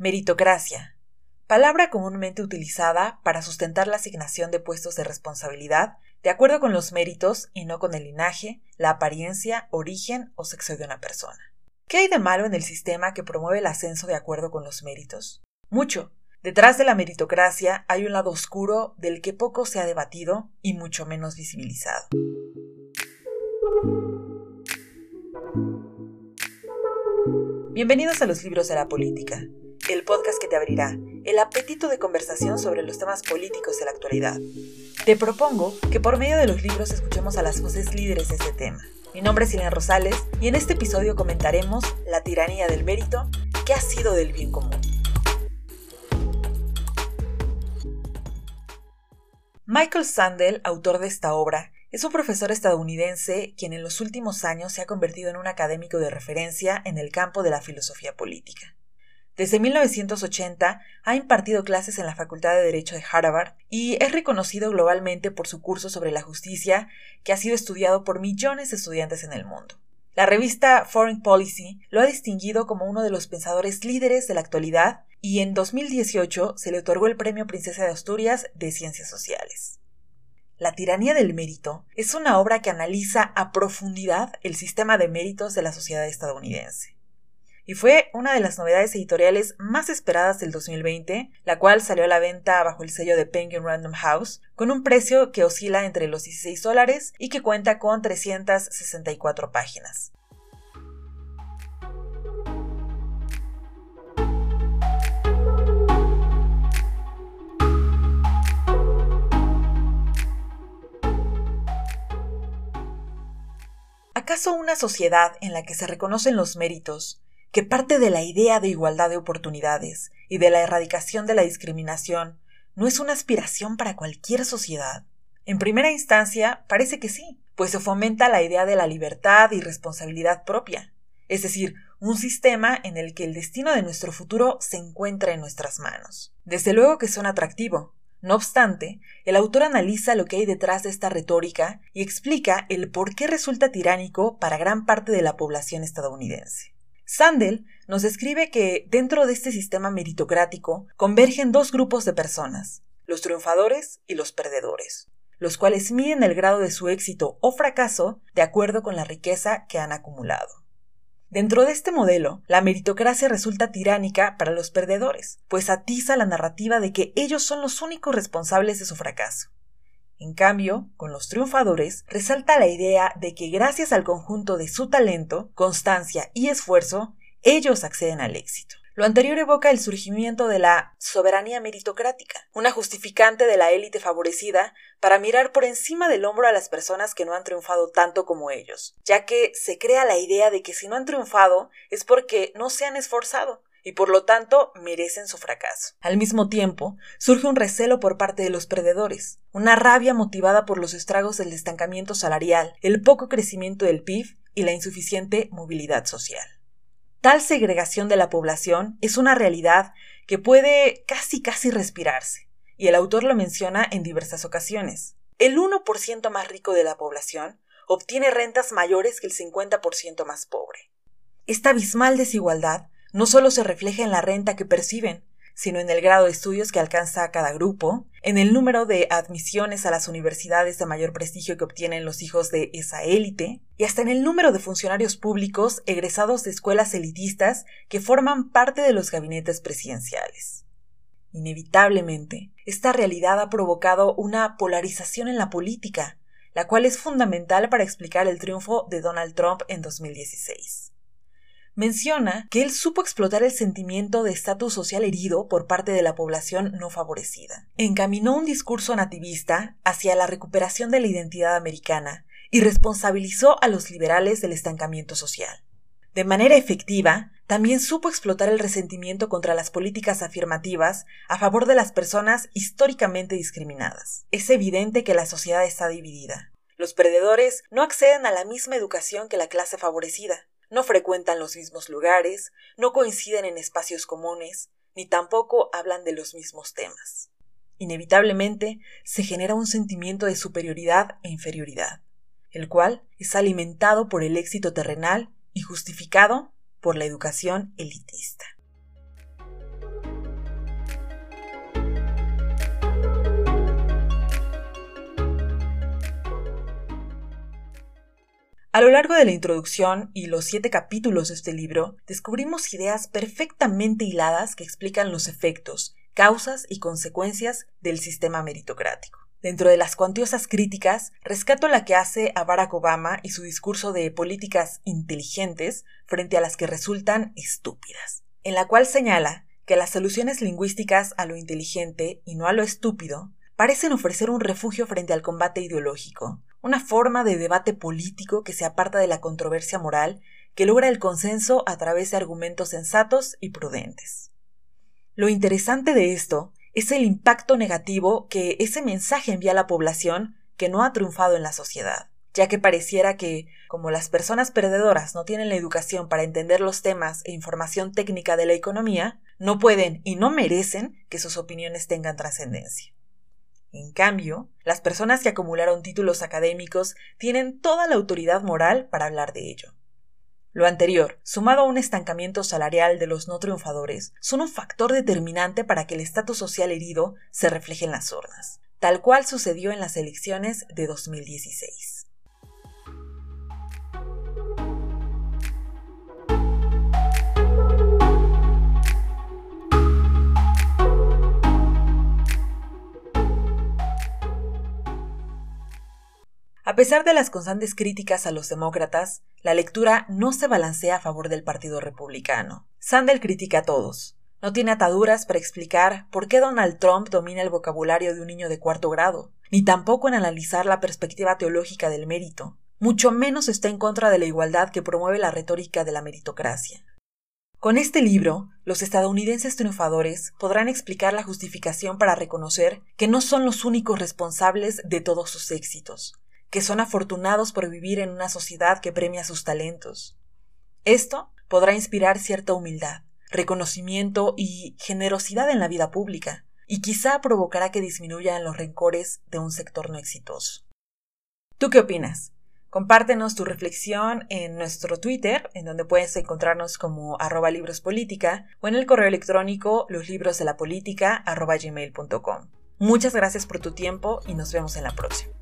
Meritocracia. Palabra comúnmente utilizada para sustentar la asignación de puestos de responsabilidad de acuerdo con los méritos y no con el linaje, la apariencia, origen o sexo de una persona. ¿Qué hay de malo en el sistema que promueve el ascenso de acuerdo con los méritos? Mucho. Detrás de la meritocracia hay un lado oscuro del que poco se ha debatido y mucho menos visibilizado. Bienvenidos a los libros de la política el podcast que te abrirá el apetito de conversación sobre los temas políticos de la actualidad. Te propongo que por medio de los libros escuchemos a las voces líderes de este tema. Mi nombre es Elena Rosales y en este episodio comentaremos La tiranía del mérito, que ha sido del bien común. Michael Sandel, autor de esta obra, es un profesor estadounidense quien en los últimos años se ha convertido en un académico de referencia en el campo de la filosofía política. Desde 1980 ha impartido clases en la Facultad de Derecho de Harvard y es reconocido globalmente por su curso sobre la justicia que ha sido estudiado por millones de estudiantes en el mundo. La revista Foreign Policy lo ha distinguido como uno de los pensadores líderes de la actualidad y en 2018 se le otorgó el Premio Princesa de Asturias de Ciencias Sociales. La tiranía del mérito es una obra que analiza a profundidad el sistema de méritos de la sociedad estadounidense y fue una de las novedades editoriales más esperadas del 2020, la cual salió a la venta bajo el sello de Penguin Random House, con un precio que oscila entre los 16 dólares y que cuenta con 364 páginas. ¿Acaso una sociedad en la que se reconocen los méritos que parte de la idea de igualdad de oportunidades y de la erradicación de la discriminación, no es una aspiración para cualquier sociedad? En primera instancia, parece que sí, pues se fomenta la idea de la libertad y responsabilidad propia, es decir, un sistema en el que el destino de nuestro futuro se encuentra en nuestras manos. Desde luego que son atractivo. No obstante, el autor analiza lo que hay detrás de esta retórica y explica el por qué resulta tiránico para gran parte de la población estadounidense. Sandel nos describe que dentro de este sistema meritocrático convergen dos grupos de personas, los triunfadores y los perdedores, los cuales miden el grado de su éxito o fracaso de acuerdo con la riqueza que han acumulado. Dentro de este modelo, la meritocracia resulta tiránica para los perdedores, pues atiza la narrativa de que ellos son los únicos responsables de su fracaso. En cambio, con los triunfadores resalta la idea de que gracias al conjunto de su talento, constancia y esfuerzo, ellos acceden al éxito. Lo anterior evoca el surgimiento de la soberanía meritocrática, una justificante de la élite favorecida para mirar por encima del hombro a las personas que no han triunfado tanto como ellos, ya que se crea la idea de que si no han triunfado es porque no se han esforzado, y por lo tanto merecen su fracaso. Al mismo tiempo, surge un recelo por parte de los perdedores, una rabia motivada por los estragos del estancamiento salarial, el poco crecimiento del PIB y la insuficiente movilidad social. Tal segregación de la población es una realidad que puede casi casi respirarse, y el autor lo menciona en diversas ocasiones. El 1% más rico de la población obtiene rentas mayores que el 50% más pobre. Esta abismal desigualdad no solo se refleja en la renta que perciben, sino en el grado de estudios que alcanza cada grupo, en el número de admisiones a las universidades de mayor prestigio que obtienen los hijos de esa élite, y hasta en el número de funcionarios públicos egresados de escuelas elitistas que forman parte de los gabinetes presidenciales. Inevitablemente, esta realidad ha provocado una polarización en la política, la cual es fundamental para explicar el triunfo de Donald Trump en 2016 menciona que él supo explotar el sentimiento de estatus social herido por parte de la población no favorecida. Encaminó un discurso nativista hacia la recuperación de la identidad americana y responsabilizó a los liberales del estancamiento social. De manera efectiva, también supo explotar el resentimiento contra las políticas afirmativas a favor de las personas históricamente discriminadas. Es evidente que la sociedad está dividida. Los perdedores no acceden a la misma educación que la clase favorecida no frecuentan los mismos lugares, no coinciden en espacios comunes, ni tampoco hablan de los mismos temas. Inevitablemente se genera un sentimiento de superioridad e inferioridad, el cual es alimentado por el éxito terrenal y justificado por la educación elitista. A lo largo de la introducción y los siete capítulos de este libro, descubrimos ideas perfectamente hiladas que explican los efectos, causas y consecuencias del sistema meritocrático. Dentro de las cuantiosas críticas, rescato la que hace a Barack Obama y su discurso de políticas inteligentes frente a las que resultan estúpidas, en la cual señala que las soluciones lingüísticas a lo inteligente y no a lo estúpido parecen ofrecer un refugio frente al combate ideológico, una forma de debate político que se aparta de la controversia moral que logra el consenso a través de argumentos sensatos y prudentes. Lo interesante de esto es el impacto negativo que ese mensaje envía a la población que no ha triunfado en la sociedad, ya que pareciera que, como las personas perdedoras no tienen la educación para entender los temas e información técnica de la economía, no pueden y no merecen que sus opiniones tengan trascendencia. En cambio, las personas que acumularon títulos académicos tienen toda la autoridad moral para hablar de ello. Lo anterior, sumado a un estancamiento salarial de los no triunfadores, son un factor determinante para que el estatus social herido se refleje en las urnas, tal cual sucedió en las elecciones de 2016. Pesar de las constantes críticas a los demócratas, la lectura no se balancea a favor del Partido Republicano. Sandel critica a todos. No tiene ataduras para explicar por qué Donald Trump domina el vocabulario de un niño de cuarto grado, ni tampoco en analizar la perspectiva teológica del mérito. Mucho menos está en contra de la igualdad que promueve la retórica de la meritocracia. Con este libro, los estadounidenses triunfadores podrán explicar la justificación para reconocer que no son los únicos responsables de todos sus éxitos, que son afortunados por vivir en una sociedad que premia sus talentos. Esto podrá inspirar cierta humildad, reconocimiento y generosidad en la vida pública, y quizá provocará que disminuyan los rencores de un sector no exitoso. ¿Tú qué opinas? Compártenos tu reflexión en nuestro Twitter, en donde puedes encontrarnos como arroba librospolítica, o en el correo electrónico loslibros Muchas gracias por tu tiempo y nos vemos en la próxima.